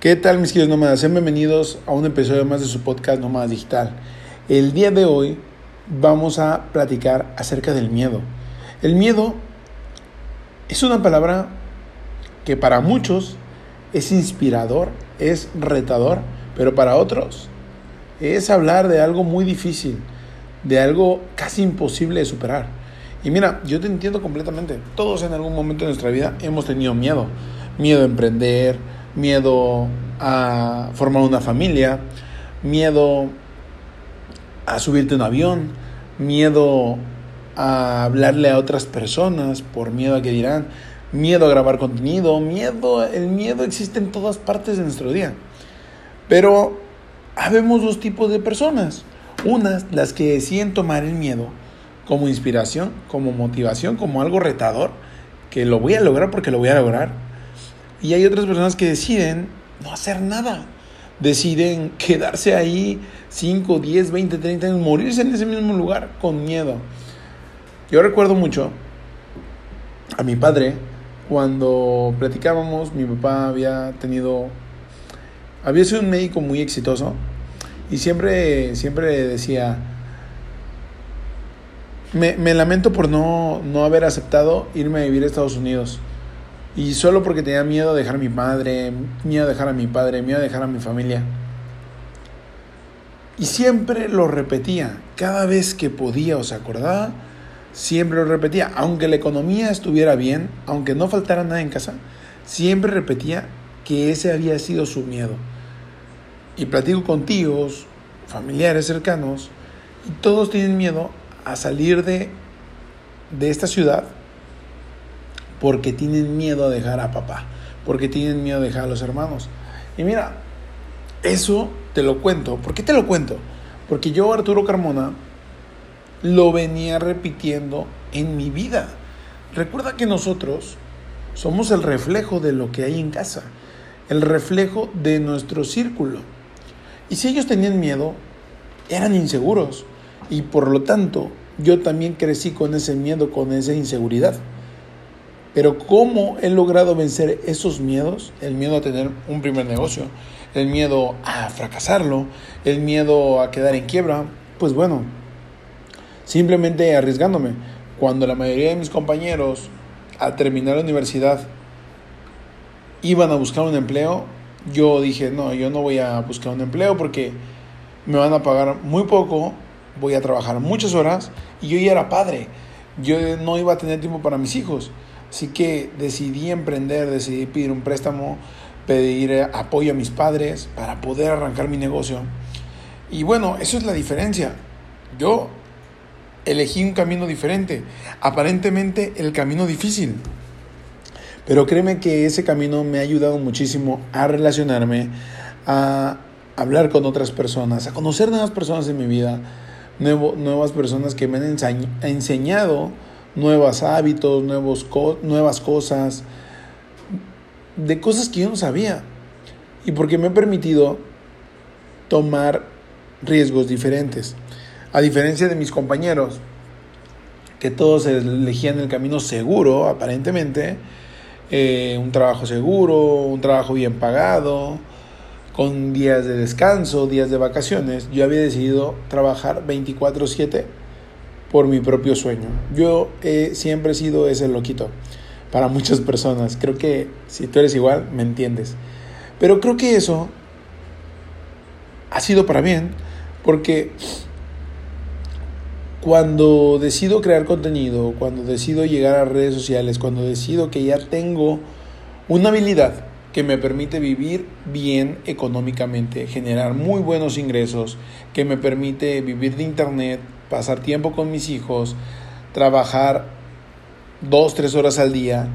¿Qué tal mis queridos nómadas? Sean bienvenidos a un episodio más de su podcast Nómadas Digital. El día de hoy vamos a platicar acerca del miedo. El miedo es una palabra que para muchos es inspirador, es retador, pero para otros es hablar de algo muy difícil, de algo casi imposible de superar. Y mira, yo te entiendo completamente. Todos en algún momento de nuestra vida hemos tenido miedo. Miedo a emprender, miedo a formar una familia, miedo a subirte a un avión, miedo a hablarle a otras personas por miedo a que dirán, miedo a grabar contenido, miedo, el miedo existe en todas partes de nuestro día. Pero habemos dos tipos de personas. Unas, las que deciden tomar el miedo como inspiración, como motivación, como algo retador, que lo voy a lograr porque lo voy a lograr y hay otras personas que deciden no hacer nada. Deciden quedarse ahí 5, 10, 20, 30 años, morirse en ese mismo lugar con miedo. Yo recuerdo mucho a mi padre cuando platicábamos, mi papá había tenido, había sido un médico muy exitoso y siempre, siempre decía, me, me lamento por no, no haber aceptado irme a vivir a Estados Unidos. Y solo porque tenía miedo de dejar a mi madre, miedo de dejar a mi padre, miedo de dejar a mi familia. Y siempre lo repetía, cada vez que podía o se acordaba, siempre lo repetía, aunque la economía estuviera bien, aunque no faltara nada en casa, siempre repetía que ese había sido su miedo. Y platico con tíos, familiares cercanos, y todos tienen miedo a salir de, de esta ciudad porque tienen miedo a dejar a papá, porque tienen miedo a dejar a los hermanos. Y mira, eso te lo cuento. ¿Por qué te lo cuento? Porque yo, Arturo Carmona, lo venía repitiendo en mi vida. Recuerda que nosotros somos el reflejo de lo que hay en casa, el reflejo de nuestro círculo. Y si ellos tenían miedo, eran inseguros. Y por lo tanto, yo también crecí con ese miedo, con esa inseguridad. Pero ¿cómo he logrado vencer esos miedos? El miedo a tener un primer negocio, el miedo a fracasarlo, el miedo a quedar en quiebra. Pues bueno, simplemente arriesgándome. Cuando la mayoría de mis compañeros al terminar la universidad iban a buscar un empleo, yo dije, no, yo no voy a buscar un empleo porque me van a pagar muy poco, voy a trabajar muchas horas y yo ya era padre. Yo no iba a tener tiempo para mis hijos. Así que decidí emprender, decidí pedir un préstamo, pedir apoyo a mis padres para poder arrancar mi negocio. Y bueno, eso es la diferencia. Yo elegí un camino diferente, aparentemente el camino difícil. Pero créeme que ese camino me ha ayudado muchísimo a relacionarme, a hablar con otras personas, a conocer nuevas personas en mi vida, nuevas personas que me han enseñado nuevos hábitos, nuevos nuevas cosas, de cosas que yo no sabía. Y porque me he permitido tomar riesgos diferentes. A diferencia de mis compañeros, que todos elegían el camino seguro, aparentemente, eh, un trabajo seguro, un trabajo bien pagado, con días de descanso, días de vacaciones, yo había decidido trabajar 24/7 por mi propio sueño. Yo siempre he sido ese loquito para muchas personas. Creo que si tú eres igual, me entiendes. Pero creo que eso ha sido para bien, porque cuando decido crear contenido, cuando decido llegar a redes sociales, cuando decido que ya tengo una habilidad que me permite vivir bien económicamente, generar muy buenos ingresos, que me permite vivir de internet, pasar tiempo con mis hijos, trabajar dos, tres horas al día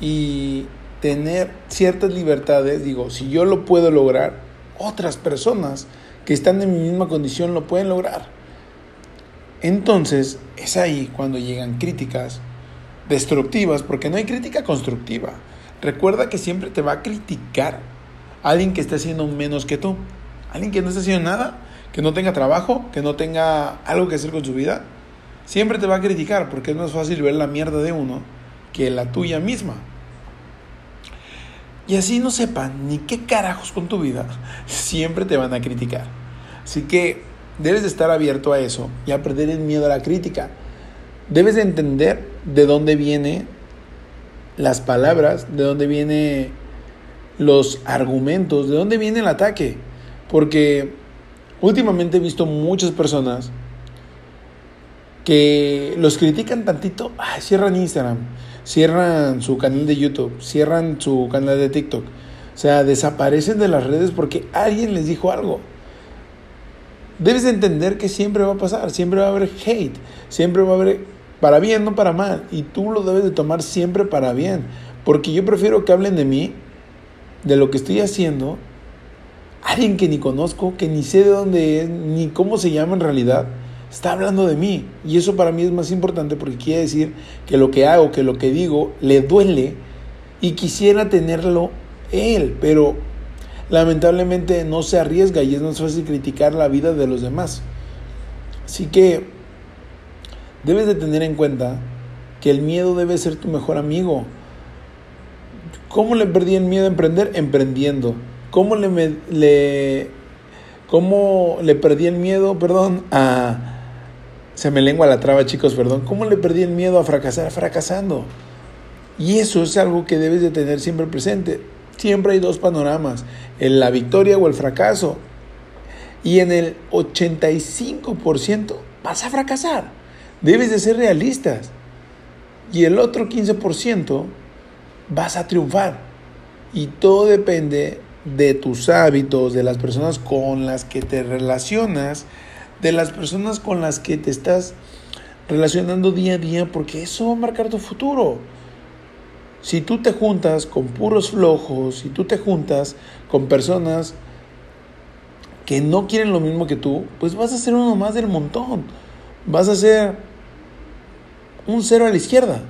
y tener ciertas libertades, digo, si yo lo puedo lograr, otras personas que están en mi misma condición lo pueden lograr. Entonces es ahí cuando llegan críticas destructivas, porque no hay crítica constructiva. Recuerda que siempre te va a criticar alguien que esté haciendo menos que tú, alguien que no está haciendo nada que no tenga trabajo, que no tenga algo que hacer con su vida, siempre te va a criticar porque es más fácil ver la mierda de uno que la tuya misma. y así no sepan ni qué carajos con tu vida, siempre te van a criticar. Así que debes de estar abierto a eso y a perder el miedo a la crítica. Debes de entender de dónde vienen las palabras, de dónde vienen los argumentos, de dónde viene el ataque. Porque últimamente he visto muchas personas que los critican tantito, cierran Instagram, cierran su canal de YouTube, cierran su canal de TikTok. O sea, desaparecen de las redes porque alguien les dijo algo. Debes entender que siempre va a pasar, siempre va a haber hate, siempre va a haber para bien, no para mal. Y tú lo debes de tomar siempre para bien. Porque yo prefiero que hablen de mí, de lo que estoy haciendo, alguien que ni conozco, que ni sé de dónde es, ni cómo se llama en realidad, está hablando de mí. Y eso para mí es más importante porque quiere decir que lo que hago, que lo que digo, le duele y quisiera tenerlo él, pero lamentablemente no se arriesga y es más fácil criticar la vida de los demás. Así que debes de tener en cuenta que el miedo debe ser tu mejor amigo. ¿Cómo le perdí el miedo a emprender? Emprendiendo. ¿Cómo le, le, cómo le perdí el miedo, perdón, a... Se me lengua la traba, chicos, perdón. ¿Cómo le perdí el miedo a fracasar? Fracasando. Y eso es algo que debes de tener siempre presente. Siempre hay dos panoramas, en la victoria o el fracaso. Y en el 85% vas a fracasar. Debes de ser realistas. Y el otro 15% vas a triunfar. Y todo depende de tus hábitos, de las personas con las que te relacionas, de las personas con las que te estás relacionando día a día, porque eso va a marcar tu futuro. Si tú te juntas con puros flojos, si tú te juntas con personas que no quieren lo mismo que tú, pues vas a ser uno más del montón. Vas a ser un cero a la izquierda.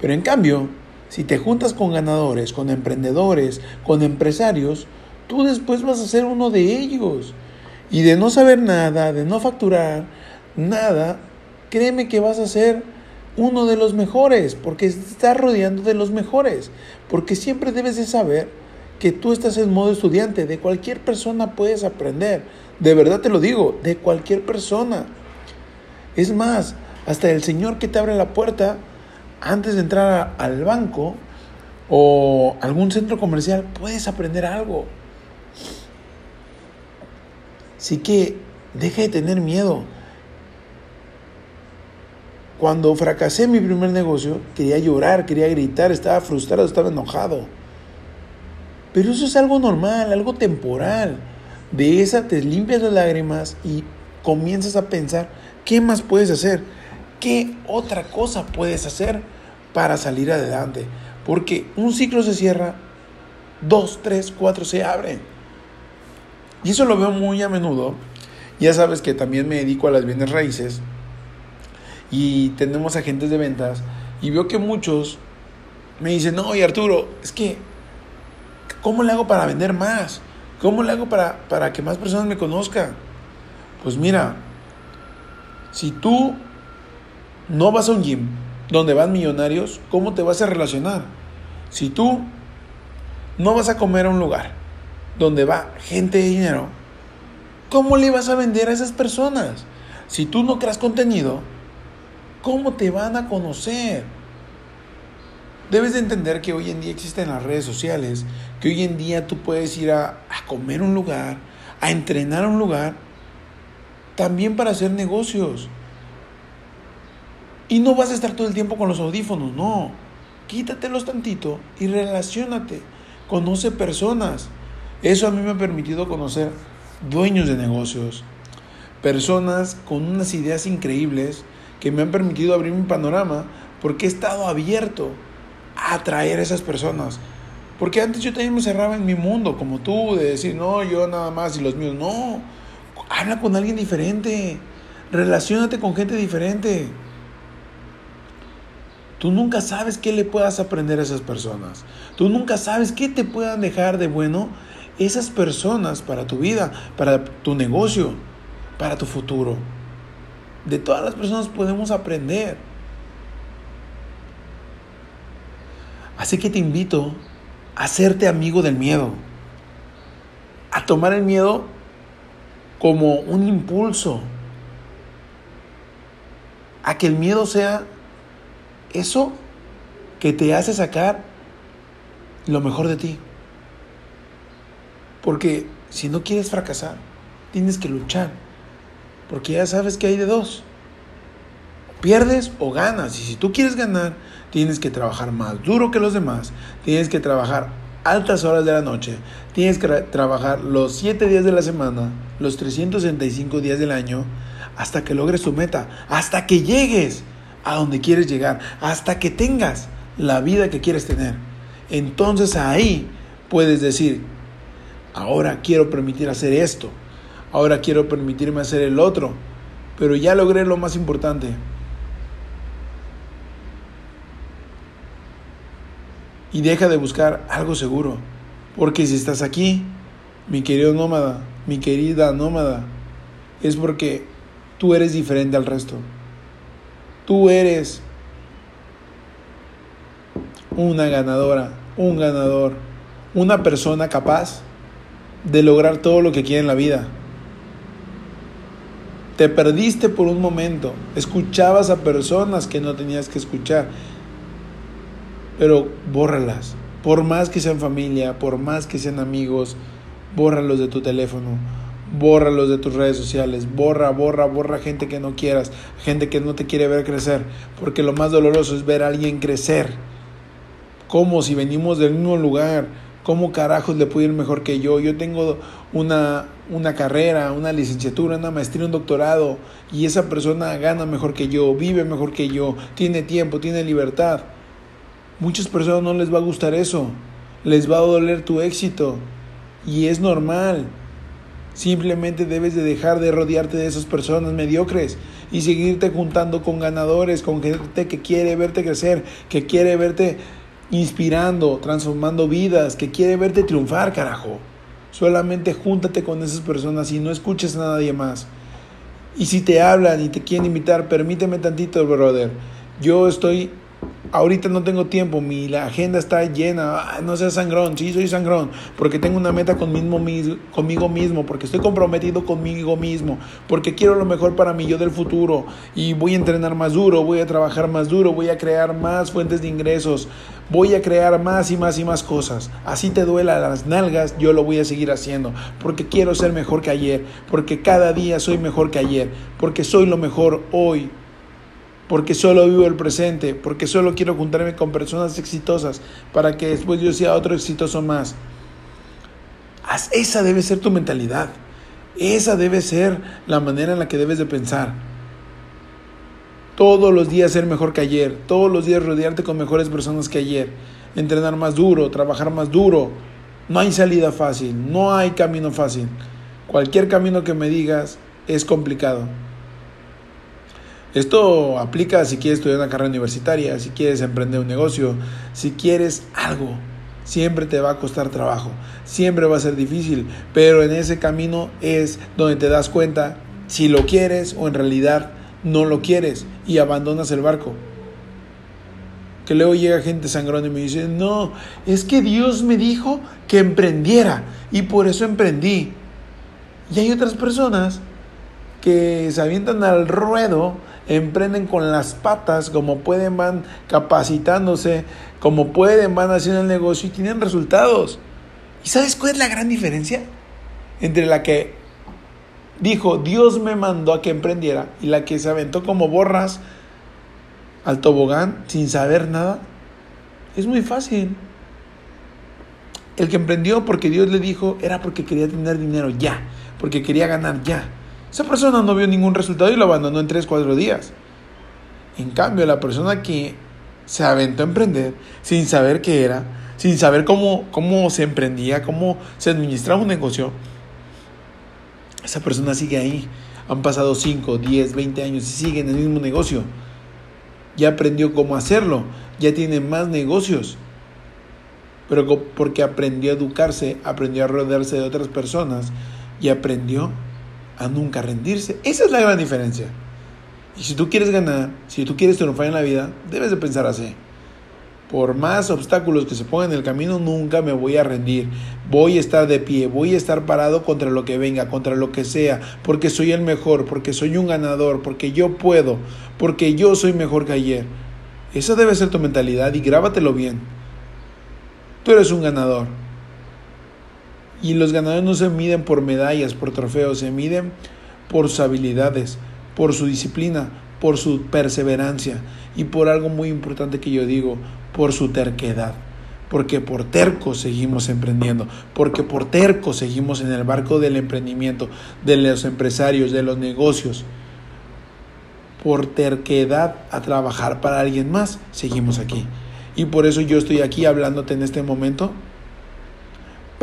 Pero en cambio, si te juntas con ganadores, con emprendedores, con empresarios, tú después vas a ser uno de ellos. Y de no saber nada, de no facturar nada, créeme que vas a ser uno de los mejores, porque estás rodeando de los mejores, porque siempre debes de saber que tú estás en modo estudiante, de cualquier persona puedes aprender, de verdad te lo digo, de cualquier persona. Es más, hasta el Señor que te abre la puerta antes de entrar al banco o algún centro comercial, puedes aprender algo. Así que deja de tener miedo. Cuando fracasé en mi primer negocio, quería llorar, quería gritar, estaba frustrado, estaba enojado. Pero eso es algo normal, algo temporal. De esa te limpias las lágrimas y comienzas a pensar, ¿qué más puedes hacer? ¿Qué otra cosa puedes hacer para salir adelante? Porque un ciclo se cierra, dos, tres, cuatro se abren. Y eso lo veo muy a menudo. Ya sabes que también me dedico a las bienes raíces y tenemos agentes de ventas y veo que muchos me dicen, no, y Arturo, es que, ¿cómo le hago para vender más? ¿Cómo le hago para, para que más personas me conozcan? Pues mira, si tú no vas a un gym donde van millonarios, ¿cómo te vas a relacionar? Si tú no vas a comer a un lugar donde va gente de dinero, ¿cómo le vas a vender a esas personas? Si tú no creas contenido, ¿cómo te van a conocer? Debes de entender que hoy en día existen las redes sociales, que hoy en día tú puedes ir a, a comer a un lugar, a entrenar a un lugar, también para hacer negocios. Y no vas a estar todo el tiempo con los audífonos, no. Quítatelos tantito y relacionate. Conoce personas. Eso a mí me ha permitido conocer dueños de negocios, personas con unas ideas increíbles que me han permitido abrir mi panorama porque he estado abierto a atraer a esas personas. Porque antes yo también me cerraba en mi mundo, como tú, de decir, no, yo nada más y los míos. No, habla con alguien diferente, relacionate con gente diferente. Tú nunca sabes qué le puedas aprender a esas personas. Tú nunca sabes qué te puedan dejar de bueno esas personas para tu vida, para tu negocio, para tu futuro. De todas las personas podemos aprender. Así que te invito hacerte amigo del miedo, a tomar el miedo como un impulso, a que el miedo sea eso que te hace sacar lo mejor de ti. Porque si no quieres fracasar, tienes que luchar. Porque ya sabes que hay de dos. Pierdes o ganas. Y si tú quieres ganar, tienes que trabajar más duro que los demás. Tienes que trabajar altas horas de la noche. Tienes que trabajar los 7 días de la semana, los 365 días del año, hasta que logres tu meta. Hasta que llegues a donde quieres llegar. Hasta que tengas la vida que quieres tener. Entonces ahí puedes decir, ahora quiero permitir hacer esto, ahora quiero permitirme hacer el otro, pero ya logré lo más importante. Y deja de buscar algo seguro, porque si estás aquí, mi querido nómada, mi querida nómada, es porque tú eres diferente al resto. Tú eres una ganadora, un ganador, una persona capaz de lograr todo lo que quiere en la vida. Te perdiste por un momento, escuchabas a personas que no tenías que escuchar, pero bórralas. Por más que sean familia, por más que sean amigos, bórralos de tu teléfono, bórralos de tus redes sociales, borra, borra, borra gente que no quieras, gente que no te quiere ver crecer, porque lo más doloroso es ver a alguien crecer. Como si venimos del mismo lugar, ¿Cómo carajos le puede ir mejor que yo? Yo tengo una, una carrera, una licenciatura, una maestría, un doctorado y esa persona gana mejor que yo, vive mejor que yo, tiene tiempo, tiene libertad. Muchas personas no les va a gustar eso, les va a doler tu éxito y es normal. Simplemente debes de dejar de rodearte de esas personas mediocres y seguirte juntando con ganadores, con gente que quiere verte crecer, que quiere verte inspirando, transformando vidas, que quiere verte triunfar, carajo. Solamente júntate con esas personas y no escuches a nadie más. Y si te hablan y te quieren invitar, permíteme tantito, brother. Yo estoy ahorita no tengo tiempo, mi agenda está llena, no seas sangrón, sí soy sangrón, porque tengo una meta conmigo mismo, porque estoy comprometido conmigo mismo, porque quiero lo mejor para mí yo del futuro y voy a entrenar más duro, voy a trabajar más duro, voy a crear más fuentes de ingresos, voy a crear más y más y más cosas. Así te duela las nalgas, yo lo voy a seguir haciendo, porque quiero ser mejor que ayer, porque cada día soy mejor que ayer, porque soy lo mejor hoy porque solo vivo el presente, porque solo quiero juntarme con personas exitosas para que después yo sea otro exitoso más. Esa debe ser tu mentalidad. Esa debe ser la manera en la que debes de pensar. Todos los días ser mejor que ayer, todos los días rodearte con mejores personas que ayer, entrenar más duro, trabajar más duro. No hay salida fácil, no hay camino fácil. Cualquier camino que me digas es complicado. Esto aplica si quieres estudiar una carrera universitaria, si quieres emprender un negocio, si quieres algo. Siempre te va a costar trabajo, siempre va a ser difícil, pero en ese camino es donde te das cuenta si lo quieres o en realidad no lo quieres y abandonas el barco. Que luego llega gente sangrón y me dice, no, es que Dios me dijo que emprendiera y por eso emprendí. Y hay otras personas que se avientan al ruedo emprenden con las patas, como pueden van capacitándose, como pueden van haciendo el negocio y tienen resultados. ¿Y sabes cuál es la gran diferencia? Entre la que dijo, Dios me mandó a que emprendiera, y la que se aventó como borras al tobogán sin saber nada. Es muy fácil. El que emprendió porque Dios le dijo era porque quería tener dinero ya, porque quería ganar ya. Esa persona no vio ningún resultado y lo abandonó en 3, 4 días. En cambio, la persona que se aventó a emprender sin saber qué era, sin saber cómo, cómo se emprendía, cómo se administraba un negocio, esa persona sigue ahí. Han pasado 5, 10, 20 años y sigue en el mismo negocio. Ya aprendió cómo hacerlo, ya tiene más negocios. Pero porque aprendió a educarse, aprendió a rodearse de otras personas y aprendió a nunca rendirse. Esa es la gran diferencia. Y si tú quieres ganar, si tú quieres triunfar en la vida, debes de pensar así. por más obstáculos que se pongan en el camino, nunca me voy a rendir. Voy a estar de pie, voy a estar parado contra lo que venga, contra lo que sea, porque soy el mejor, porque soy un ganador, porque yo puedo, porque yo soy mejor que ayer. Esa debe ser tu mentalidad y grábatelo bien. Tú eres un ganador. Y los ganadores no se miden por medallas, por trofeos, se miden por sus habilidades, por su disciplina, por su perseverancia y por algo muy importante que yo digo, por su terquedad. Porque por terco seguimos emprendiendo, porque por terco seguimos en el barco del emprendimiento, de los empresarios, de los negocios. Por terquedad a trabajar para alguien más, seguimos aquí. Y por eso yo estoy aquí hablándote en este momento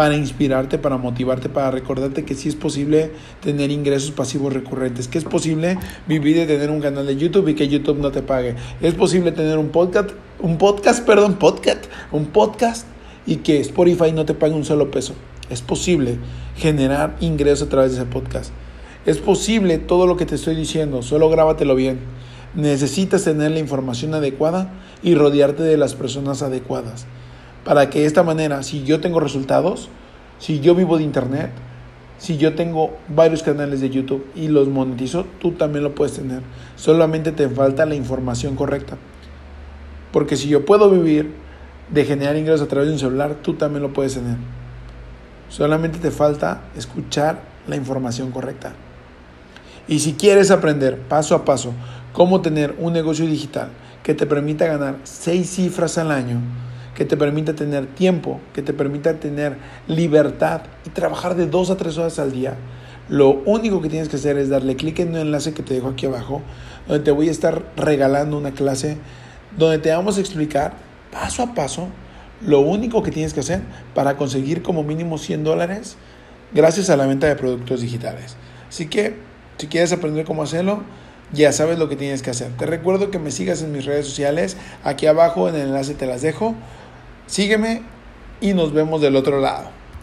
para inspirarte, para motivarte, para recordarte que sí es posible tener ingresos pasivos recurrentes, que es posible vivir de tener un canal de YouTube y que YouTube no te pague. Es posible tener un podcast, un podcast, perdón, podcast, un podcast y que Spotify no te pague un solo peso. Es posible generar ingresos a través de ese podcast. Es posible todo lo que te estoy diciendo, solo grábatelo bien. Necesitas tener la información adecuada y rodearte de las personas adecuadas para que de esta manera, si yo tengo resultados, si yo vivo de internet, si yo tengo varios canales de YouTube y los monetizo, tú también lo puedes tener. Solamente te falta la información correcta. Porque si yo puedo vivir de generar ingresos a través de un celular, tú también lo puedes tener. Solamente te falta escuchar la información correcta. Y si quieres aprender paso a paso cómo tener un negocio digital que te permita ganar seis cifras al año, que te permita tener tiempo, que te permita tener libertad y trabajar de dos a tres horas al día, lo único que tienes que hacer es darle clic en el enlace que te dejo aquí abajo, donde te voy a estar regalando una clase donde te vamos a explicar paso a paso lo único que tienes que hacer para conseguir como mínimo 100 dólares gracias a la venta de productos digitales. Así que si quieres aprender cómo hacerlo, ya sabes lo que tienes que hacer. Te recuerdo que me sigas en mis redes sociales. Aquí abajo en el enlace te las dejo. Sígueme y nos vemos del otro lado.